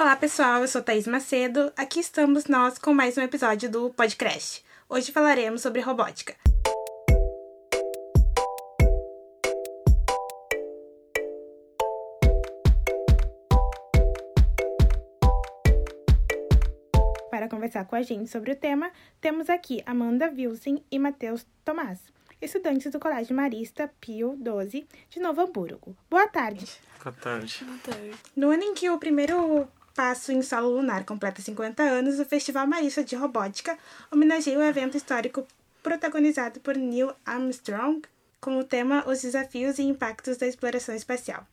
Olá pessoal, eu sou Thaís Macedo. Aqui estamos nós com mais um episódio do Podcast. Hoje falaremos sobre robótica. Para conversar com a gente sobre o tema, temos aqui Amanda Wilson e Matheus Tomás, estudantes do Colégio Marista Pio 12 de Novo Hamburgo. Boa tarde. Boa tarde. Boa tarde. No ano em que o primeiro passo em solo lunar completa 50 anos, o Festival Marista de Robótica homenageia o evento histórico protagonizado por Neil Armstrong com o tema Os Desafios e Impactos da Exploração Espacial.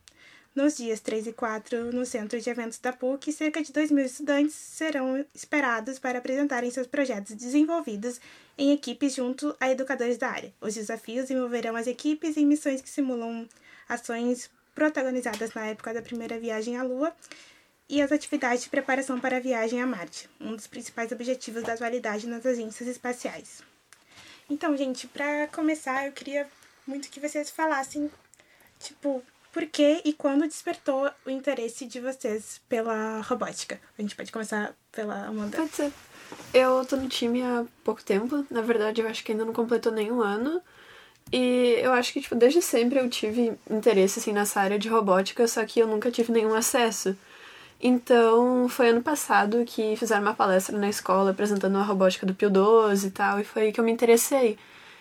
Nos dias 3 e 4, no Centro de Eventos da PUC, cerca de 2 mil estudantes serão esperados para apresentarem seus projetos desenvolvidos em equipes junto a educadores da área. Os desafios envolverão as equipes em missões que simulam ações protagonizadas na época da primeira viagem à Lua e as atividades de preparação para a viagem a Marte, um dos principais objetivos da atualidade nas agências espaciais. Então, gente, para começar, eu queria muito que vocês falassem, tipo, por que e quando despertou o interesse de vocês pela robótica? A gente pode começar pela Amanda. Pode ser. Eu tô no time há pouco tempo. Na verdade, eu acho que ainda não completou nenhum ano. E eu acho que, tipo, desde sempre eu tive interesse, assim, nessa área de robótica, só que eu nunca tive nenhum acesso. Então, foi ano passado que fizeram uma palestra na escola apresentando a robótica do Pio 12 e tal, e foi aí que eu me interessei.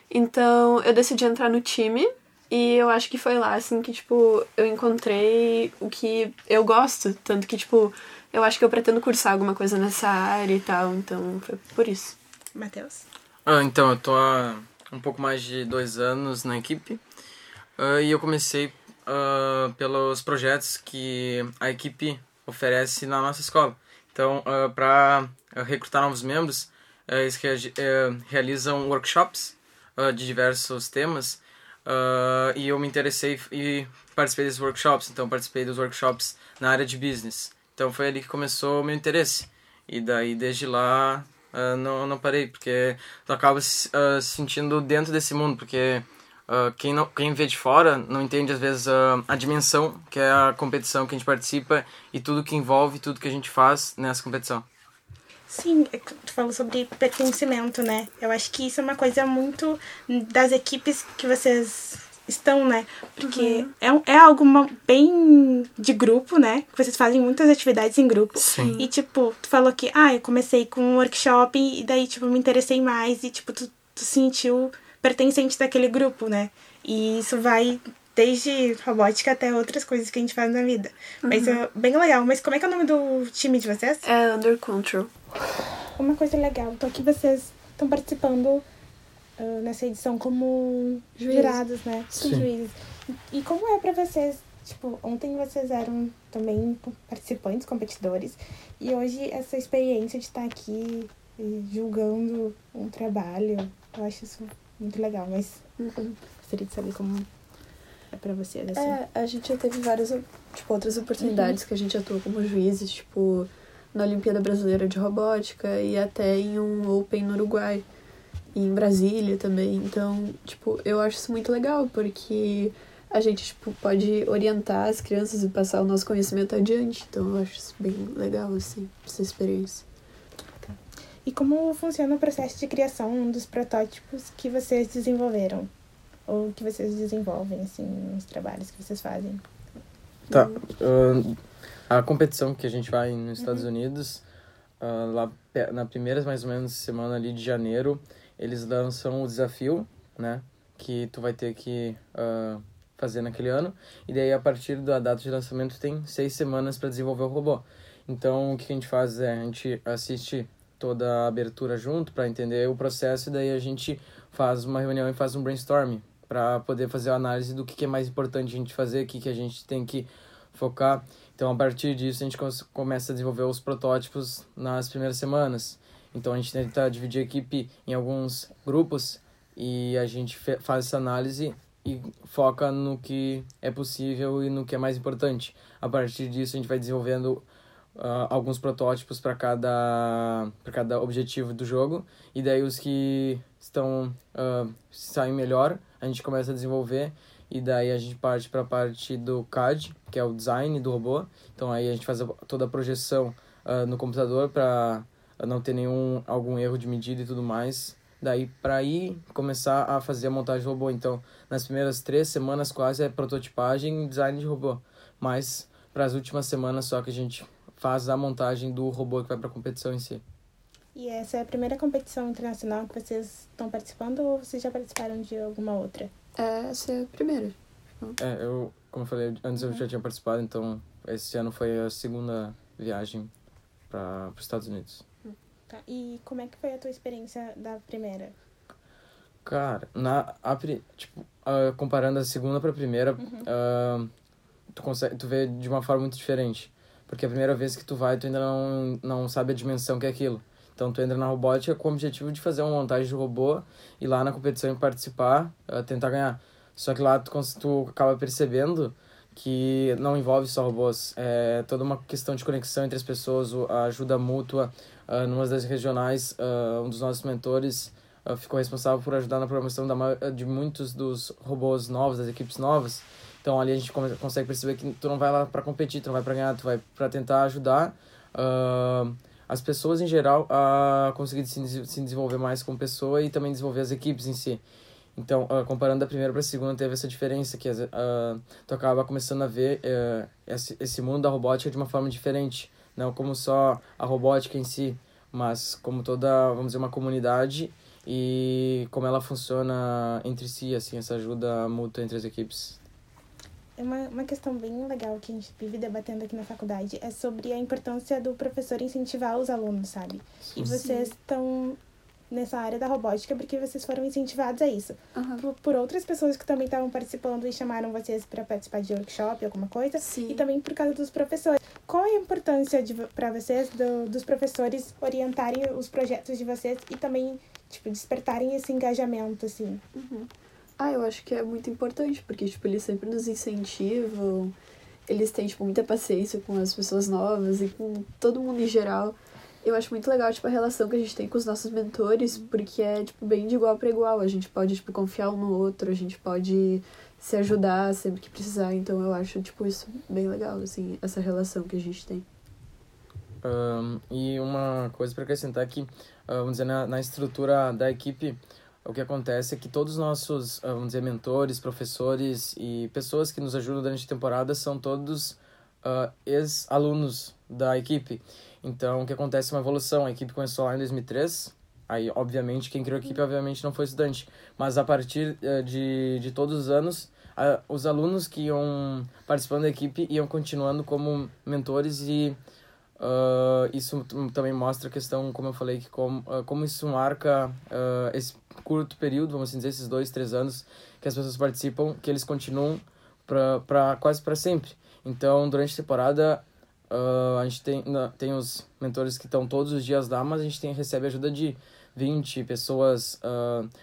Então, eu decidi entrar no time, e eu acho que foi lá, assim, que, tipo, eu encontrei o que eu gosto. Tanto que, tipo, eu acho que eu pretendo cursar alguma coisa nessa área e tal, então foi por isso. Matheus. Ah, então, eu tô há um pouco mais de dois anos na equipe. ah, e eu comecei ah, pelos projetos que a equipe oferece na nossa escola. Então, uh, para recrutar novos membros, ah, eles eh, realizam workshops ah, de diversos temas. ah, e eu me interessei e participei desses workshops. Então, participei dos workshops na área de business. Então, foi ali que começou o meu interesse. E daí, desde lá, ah, não, não parei, porque tu acaba ah, se sentindo dentro desse mundo, porque ah, quem, não, quem vê de fora não entende, às vezes, ah, a dimensão que é a competição que a gente participa e tudo que envolve, tudo que a gente faz nessa competição. Sim, é que tu falou sobre pertencimento, né? Eu acho que isso é uma coisa muito das equipes que vocês estão, né? Porque é, um- é algo bem de grupo, né? Que vocês fazem muitas atividades em grupo. Sim. E, tipo, tu falou que, ah, eu comecei com um workshop e daí, tipo, me interessei mais e, tipo, tu, tu sentiu pertencente daquele grupo, né? E isso vai desde robótica até outras coisas que a gente faz na vida. Mas é bem legal. Mas como é que é o nome do time de vocês? É Under Control. Uma coisa legal, então aqui vocês estão participando ah, nessa edição como Juízes. jurados, né? Sim. Juízes. E como é pra vocês? Tipo, ontem vocês eram também participantes, competidores, e hoje essa experiência de estar aqui e julgando um trabalho, eu acho isso muito legal, mas gostaria de saber como é pra vocês, assim. É, a gente já teve várias, tipo, outras oportunidades que a gente atuou como juízes, tipo, na Olimpíada Brasileira de Robótica e até em um Open no Uruguai. E em Brasília também. Então, tipo, eu acho isso muito legal, porque a gente, tipo, pode orientar as crianças e passar o nosso conhecimento adiante. Então, eu acho isso bem legal, assim, essa experiência. E como funciona o processo de criação dos protótipos que vocês desenvolveram? Ou que vocês desenvolvem, assim, nos trabalhos que vocês fazem? Tá. ah, a competição que a gente vai nos Estados Unidos, ah, lá na primeira mais ou menos semana ali de janeiro, eles lançam o desafio, né? Que tu vai ter que ah, fazer naquele ano. E daí, a partir da data de lançamento, tem seis semanas para desenvolver o robô. Então, o que a gente faz é, a gente assiste toda a abertura junto para entender o processo e daí a gente faz uma reunião e faz um brainstorming para poder fazer a análise do que, que é mais importante a gente fazer, o que, que a gente tem que focar. Então, a partir disso, a gente começa a desenvolver os protótipos nas primeiras semanas. Então, a gente tenta dividir a equipe em alguns grupos e a gente faz essa análise e foca no que é possível e no que é mais importante. A partir disso, a gente vai desenvolvendo ah, alguns protótipos para cada para cada objetivo do jogo e daí os que estão ah, saem melhor a gente começa a desenvolver E daí a gente parte para a parte do CAD, que é o design do robô. Então aí a gente faz toda a projeção uh, no computador para não ter nenhum algum erro de medida e tudo mais. Daí para ir começar a fazer a montagem do robô. Então, nas primeiras três semanas quase é prototipagem e design de robô. Mas para as últimas semanas só que a gente faz a montagem do robô que vai para a competição em si. E essa é a primeira competição internacional que vocês estão participando ou vocês já participaram de alguma outra? Essa é a primeira. É, eu, como eu falei, antes eu já tinha participado, então esse ano foi a segunda viagem para os Estados Unidos. Tá. E como é que foi a tua experiência da primeira? Cara, na, a, tipo, uh, comparando a segunda para a primeira, uhum. uh, tu, consegue, tu vê de uma forma muito diferente. Porque a primeira vez que tu vai, tu ainda não, não sabe a dimensão que é aquilo. Então tu entra na robótica com o objetivo de fazer uma montagem de robô e lá na competição participar, uh, tentar ganhar. Só que lá tu, tu acaba percebendo que não envolve só robôs, é toda uma questão de conexão entre as pessoas, a ajuda mútua. Uh, numa das regionais, uh, um dos nossos mentores uh, ficou responsável por ajudar na programação da, de muitos dos robôs novos, das equipes novas. Então ali a gente consegue perceber que tu não vai lá para competir, tu não vai para ganhar, tu vai para tentar ajudar uh, as pessoas em geral a conseguir se, se desenvolver mais como pessoa e também desenvolver as equipes em si. Então, uh, comparando da primeira para a segunda, teve essa diferença, que uh, tu acaba começando a ver uh, esse, esse mundo da robótica de uma forma diferente. Não como só a robótica em si, mas como toda, vamos dizer, uma comunidade e como ela funciona entre si, assim, essa ajuda mútua entre as equipes. É uma, uma questão bem legal que a gente vive debatendo aqui na faculdade é sobre a importância do professor incentivar os alunos, sabe? Sim. E vocês estão nessa área da robótica porque vocês foram incentivados a isso. Uhum. Por, por, outras pessoas que também estavam participando e chamaram vocês para participar de workshop, alguma coisa. Sim. E também por causa dos professores. Qual é a importância para vocês do, dos professores orientarem os projetos de vocês e também, tipo, despertarem esse engajamento, assim? Uhum. Ah, eu acho que é muito importante, porque, tipo, eles sempre nos incentivam, eles têm, tipo, muita paciência com as pessoas novas e com todo mundo em geral. Eu acho muito legal, tipo, a relação que a gente tem com os nossos mentores, porque é, tipo, bem de igual para igual. A gente pode, tipo, confiar um no outro, a gente pode se ajudar sempre que precisar. Então eu acho, tipo, isso bem legal, assim, essa relação que a gente tem. Um, e uma coisa para acrescentar aqui, uh, vamos dizer, na, na estrutura da equipe, o que acontece é que todos os nossos, ah, vamos dizer, mentores, professores e pessoas que nos ajudam durante a temporada são todos uh, ex-alunos da equipe. Então, o que acontece é uma evolução. A equipe começou lá em 2003, aí, obviamente, quem criou a equipe, obviamente, não foi estudante. Mas a partir uh, de, de todos os anos, uh, os alunos que iam participando da equipe iam continuando como mentores e Uh, isso também mostra a questão, como eu falei, que como, uh, como isso marca uh, esse curto período, vamos assim dizer, esses dois, três anos que as pessoas participam, que eles continuam para quase para sempre. Então, durante a temporada, a gente tem, tem os mentores que estão todos os dias lá, mas a gente tem, recebe ajuda de 20 pessoas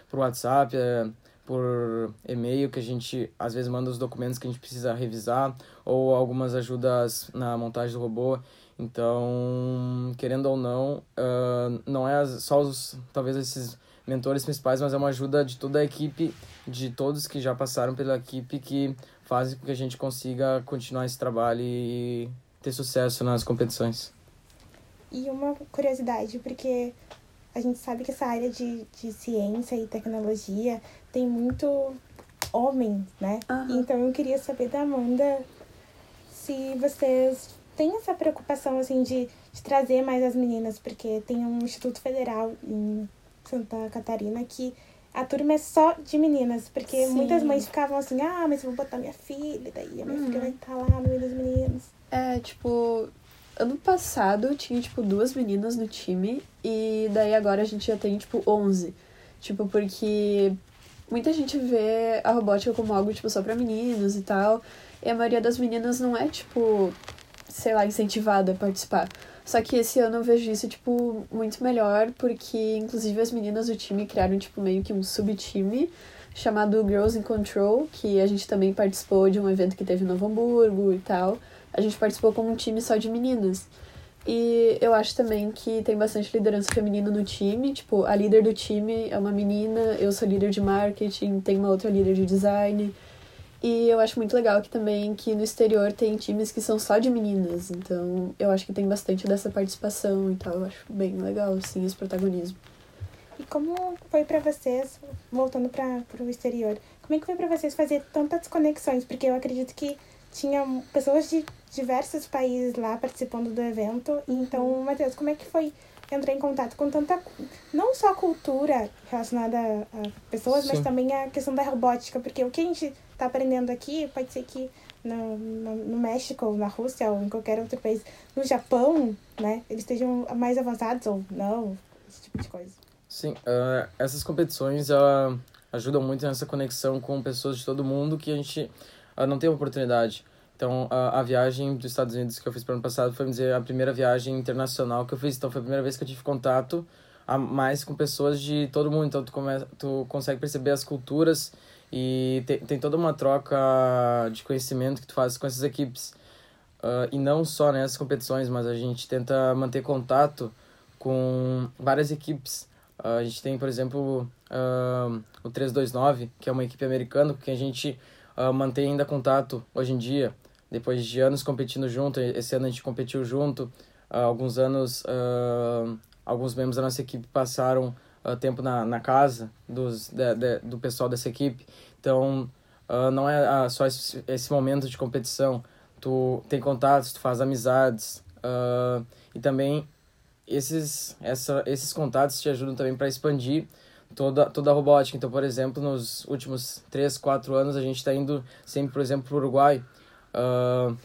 por WhatsApp, eh, por e-mail, que a gente às vezes manda os documentos que a gente precisa revisar, ou algumas ajudas na montagem do robô. Então, querendo ou não, uh, não é só os, talvez esses mentores principais, mas é uma ajuda de toda a equipe, de todos que já passaram pela equipe, que fazem com que a gente consiga continuar esse trabalho e ter sucesso nas competições. E uma curiosidade, porque a gente sabe que essa área de, de ciência e tecnologia tem muito homem, né? Uhum. Então eu queria saber da Amanda se vocês tem essa preocupação, assim, de, de trazer mais as meninas, porque tem um Instituto Federal em Santa Catarina que a turma é só de meninas, porque Sim. muitas mães ficavam assim, ah, mas eu vou botar minha filha, daí a minha uhum. filha vai estar lá no meio dos meninos. É, tipo, ano passado tinha, tipo, duas meninas no time, e daí agora a gente já tem, tipo, onze. Tipo, porque muita gente vê a robótica como algo, tipo, só pra meninos e tal, e a maioria das meninas não é, tipo, sei lá, incentivada a participar. Só que esse ano eu vejo isso, tipo, muito melhor, porque inclusive as meninas do time criaram, tipo, meio que um subtime chamado Girls in Control, que a gente também participou de um evento que teve em Novo Hamburgo e tal. A gente participou como um time só de meninas. E eu acho também que tem bastante liderança feminina no time. Tipo, a líder do time é uma menina, eu sou líder de marketing, tem uma outra líder de design. E eu acho muito legal que também que no exterior tem times que são só de meninas. Então eu acho que tem bastante dessa participação e tal. Eu acho bem legal, assim, esse protagonismo. E como foi para vocês, voltando para o exterior, como é que foi para vocês fazer tantas conexões? Porque eu acredito que tinha pessoas de diversos países lá participando do evento. Então, Matheus, como é que foi entrar em contato com tanta. não só cultura relacionada a pessoas, Sim. mas também a questão da robótica? Porque o que a gente está aprendendo aqui, pode ser que no, no, no, México, na Rússia, ou em qualquer outro país, no Japão, né, eles estejam mais avançados ou não, esse tipo de coisa. Sim, uh, essas competições uh, ajudam muito nessa conexão com pessoas de todo mundo que a gente uh, não tem oportunidade. Então, a, a viagem dos Estados Unidos que eu fiz para ano passado foi, dizer, a primeira viagem internacional que eu fiz. Então, foi a primeira vez que eu tive contato a mais com pessoas de todo mundo. Então, tu, come, tu consegue perceber as culturas e tem, tem toda uma troca de conhecimento que tu faz com essas equipes. Uh, e não só nessas competições, mas a gente tenta manter contato com várias equipes. Uh, a gente tem, por exemplo, uh, o 329, que é uma equipe americana com quem a gente mantém ainda contato hoje em dia. Depois de anos competindo junto, esse ano a gente competiu junto. alguns anos, alguns membros da nossa equipe passaram uh, tempo na, na casa dos, de, de, do pessoal dessa equipe. Então, uh, não é uh, só esse, esse, momento de competição. Tu tem contatos, tu faz amizades. e também esses, essa, esses contatos te ajudam também para expandir toda, toda a robótica. Então, por exemplo, nos últimos 3, 4 anos, a gente está indo sempre, por exemplo, para o Uruguai.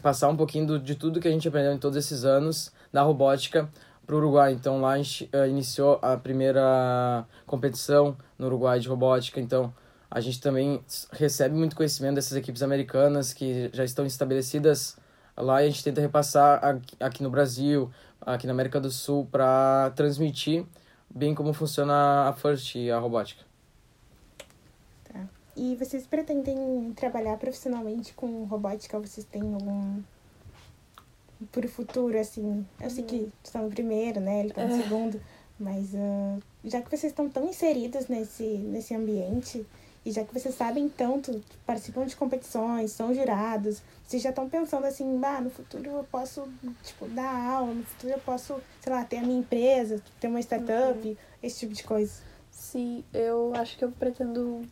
Passar um pouquinho do, de tudo que a gente aprendeu em todos esses anos da robótica para o Uruguai. Então lá a gente uh, iniciou a primeira competição no Uruguai de robótica. Então a gente também recebe muito conhecimento dessas equipes americanas que já estão estabelecidas lá e a gente tenta repassar aqui no Brasil, aqui na América do Sul, para transmitir bem como funciona a FIRST e a robótica. Tá. E vocês pretendem trabalhar profissionalmente com robótica? Vocês têm algum pro futuro, assim. Eu sei que tu tá no primeiro, né? Ele tá no é. segundo. Mas uh, já que vocês estão tão inseridos nesse, nesse ambiente, e já que vocês sabem tanto, participam de competições, são jurados, vocês já estão pensando assim, ah, no futuro eu posso, tipo, dar aula, no futuro eu posso, sei lá, ter a minha empresa, ter uma startup, uhum. esse tipo de coisa. Sim, eu acho que eu pretendo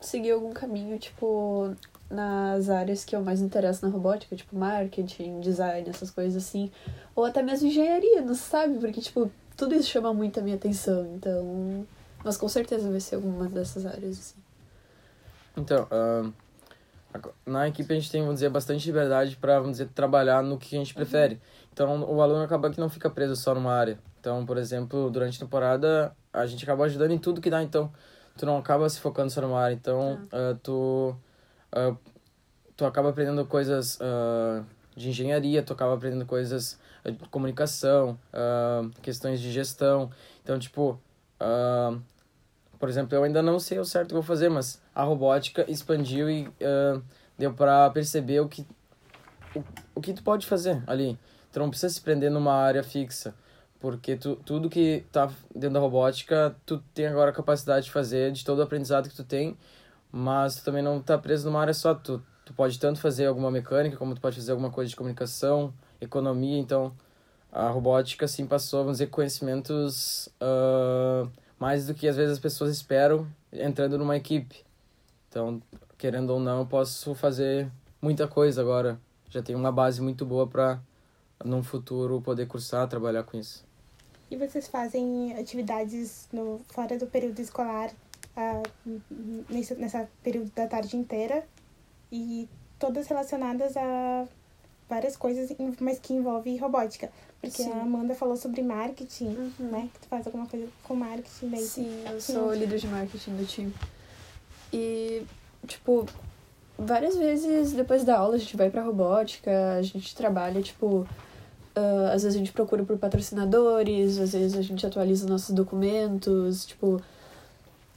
seguir algum caminho, tipo, nas áreas que eu mais interesso na robótica, tipo marketing, design, essas coisas assim. Ou até mesmo engenharia, não sabe? Porque, tipo, tudo isso chama muito a minha atenção. Então. Mas com certeza vai ser alguma dessas áreas, assim. Então, uh, na equipe a gente tem, vamos dizer, bastante liberdade para, vamos dizer, trabalhar no que a gente prefere. Uhum. Então, o aluno acaba que não fica preso só numa área. Então, por exemplo, durante a temporada, a gente acaba ajudando em tudo que dá. Então, tu não acaba se focando só numa área. Então, uh, tu uh, tu acaba aprendendo coisas uh, de engenharia, tu acaba aprendendo coisas de comunicação, uh, questões de gestão. Então, tipo, uh, por exemplo, eu ainda não sei o certo que vou fazer, mas a robótica expandiu e deu para perceber o que, o, o que tu pode fazer ali. Tu não precisa se prender numa área fixa, porque tu, tudo que tá dentro da robótica, tu tem agora a capacidade de fazer de todo o aprendizado que tu tem mas tu também não tá preso numa área só. Tu, tu pode tanto fazer alguma mecânica, como tu pode fazer alguma coisa de comunicação, economia. Então, a robótica, sim, passou, vamos dizer, conhecimentos uh, mais do que às vezes as pessoas esperam entrando numa equipe. Então, querendo ou não, eu posso fazer muita coisa agora. Já tenho uma base muito boa para, num futuro, poder cursar, trabalhar com isso. E vocês fazem atividades no, fora do período escolar nesse, nessa período da tarde inteira e todas relacionadas a várias coisas, mas que envolve robótica. Porque Sim. a Amanda falou sobre marketing, uhum. né? Que tu faz alguma coisa com marketing daí. Sim, eu sou Sim. líder de marketing do time. E, tipo, várias vezes depois da aula a gente vai pra robótica, a gente trabalha, tipo. Uh, às vezes a gente procura por patrocinadores, às vezes a gente atualiza nossos documentos, tipo,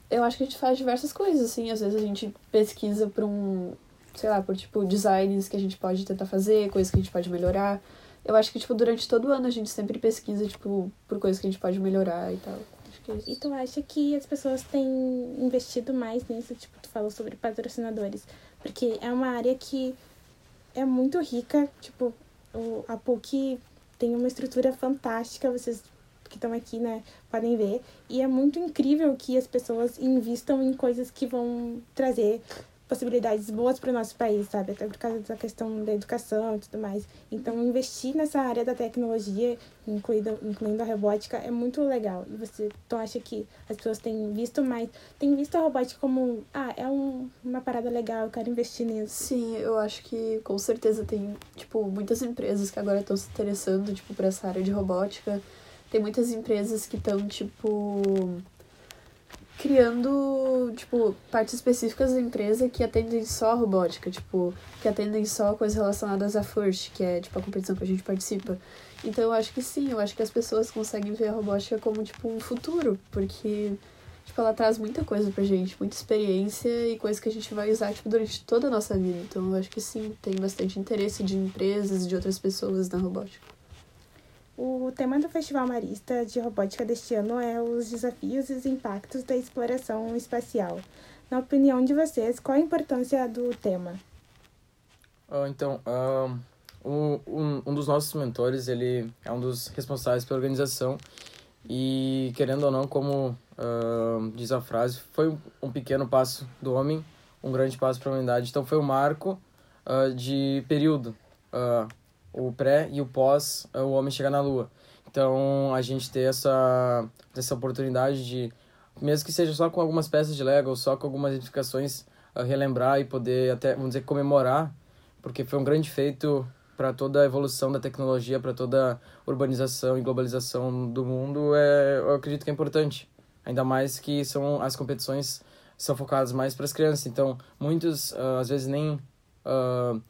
eu acho que a gente faz diversas coisas, assim. Às vezes a gente pesquisa por um, sei lá, por tipo designs que a gente pode tentar fazer, coisas que a gente pode melhorar. Eu acho que, tipo, durante todo o ano a gente sempre pesquisa, tipo, por coisas que a gente pode melhorar e tal. Acho que é isso. E tu acha que as pessoas têm investido mais nisso? Tipo, tu falou sobre patrocinadores. porque é uma área que é muito rica, tipo, a PUC tem uma estrutura fantástica, vocês que estão aqui, né, podem ver, e é muito incrível que as pessoas invistam em coisas que vão trazer possibilidades boas para o nosso país, sabe? Até por causa da questão da educação e tudo mais. Então, investir nessa área da tecnologia, incluindo, incluindo a robótica, é muito legal. E você então, acha que as pessoas têm visto mais, têm visto a robótica como, ah, é um, uma parada legal, eu quero investir nisso? Sim, eu acho que com certeza tem, tipo, muitas empresas que agora estão se interessando, tipo, para essa área de robótica. Tem muitas empresas que estão, tipo criando, tipo, partes específicas da empresa que atendem só a robótica, tipo, que atendem só coisas relacionadas à FIRST, que é, tipo, a competição que a gente participa. Então, eu acho que sim, eu acho que as pessoas conseguem ver a robótica como, tipo, um futuro, porque, tipo, ela traz muita coisa pra gente, muita experiência e coisa que a gente vai usar, tipo, durante toda a nossa vida. Então, eu acho que sim, tem bastante interesse de empresas de outras pessoas na robótica. O tema do Festival Marista de Robótica deste ano é os desafios e os impactos da exploração espacial. Na opinião de vocês, qual a importância do tema? Uh, então, uh, um, um dos nossos mentores, ele é um dos responsáveis pela organização e, querendo ou não, como uh, diz a frase, foi um pequeno passo do homem, um grande passo para a humanidade. Então, foi um marco de período o pré e o pós é o homem chegar na lua. Então, a gente ter essa, essa oportunidade de, mesmo que seja só com algumas peças de Lego, ou só com algumas edificações, uh, relembrar e poder até, vamos dizer, comemorar, porque foi um grande feito para toda a evolução da tecnologia, para toda a urbanização e globalização do mundo, é, eu acredito que é importante. Ainda mais que são as competições são focadas mais para as crianças, então muitos uh, às vezes nem uh,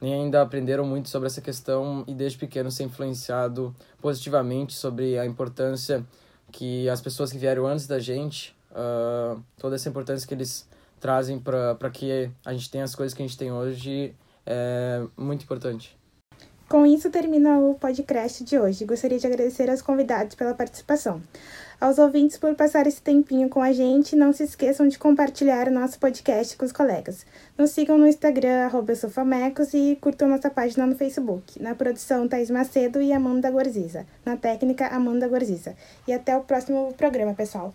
nem ainda aprenderam muito sobre essa questão e desde pequeno ser influenciado positivamente sobre a importância que as pessoas que vieram antes da gente, uh, toda essa importância que eles trazem para que a gente tenha as coisas que a gente tem hoje é muito importante. Com isso termina o podcast de hoje. Gostaria de agradecer aos convidados pela participação. Aos ouvintes por passar esse tempinho com a gente, não se esqueçam de compartilhar o nosso podcast com os colegas. Nos sigam no Instagram, arroba Sofamecos, e curtam nossa página no Facebook. Na produção, Thais Macedo e Amanda Gorziza. Na técnica, Amanda Gorziza. E até o próximo programa, pessoal.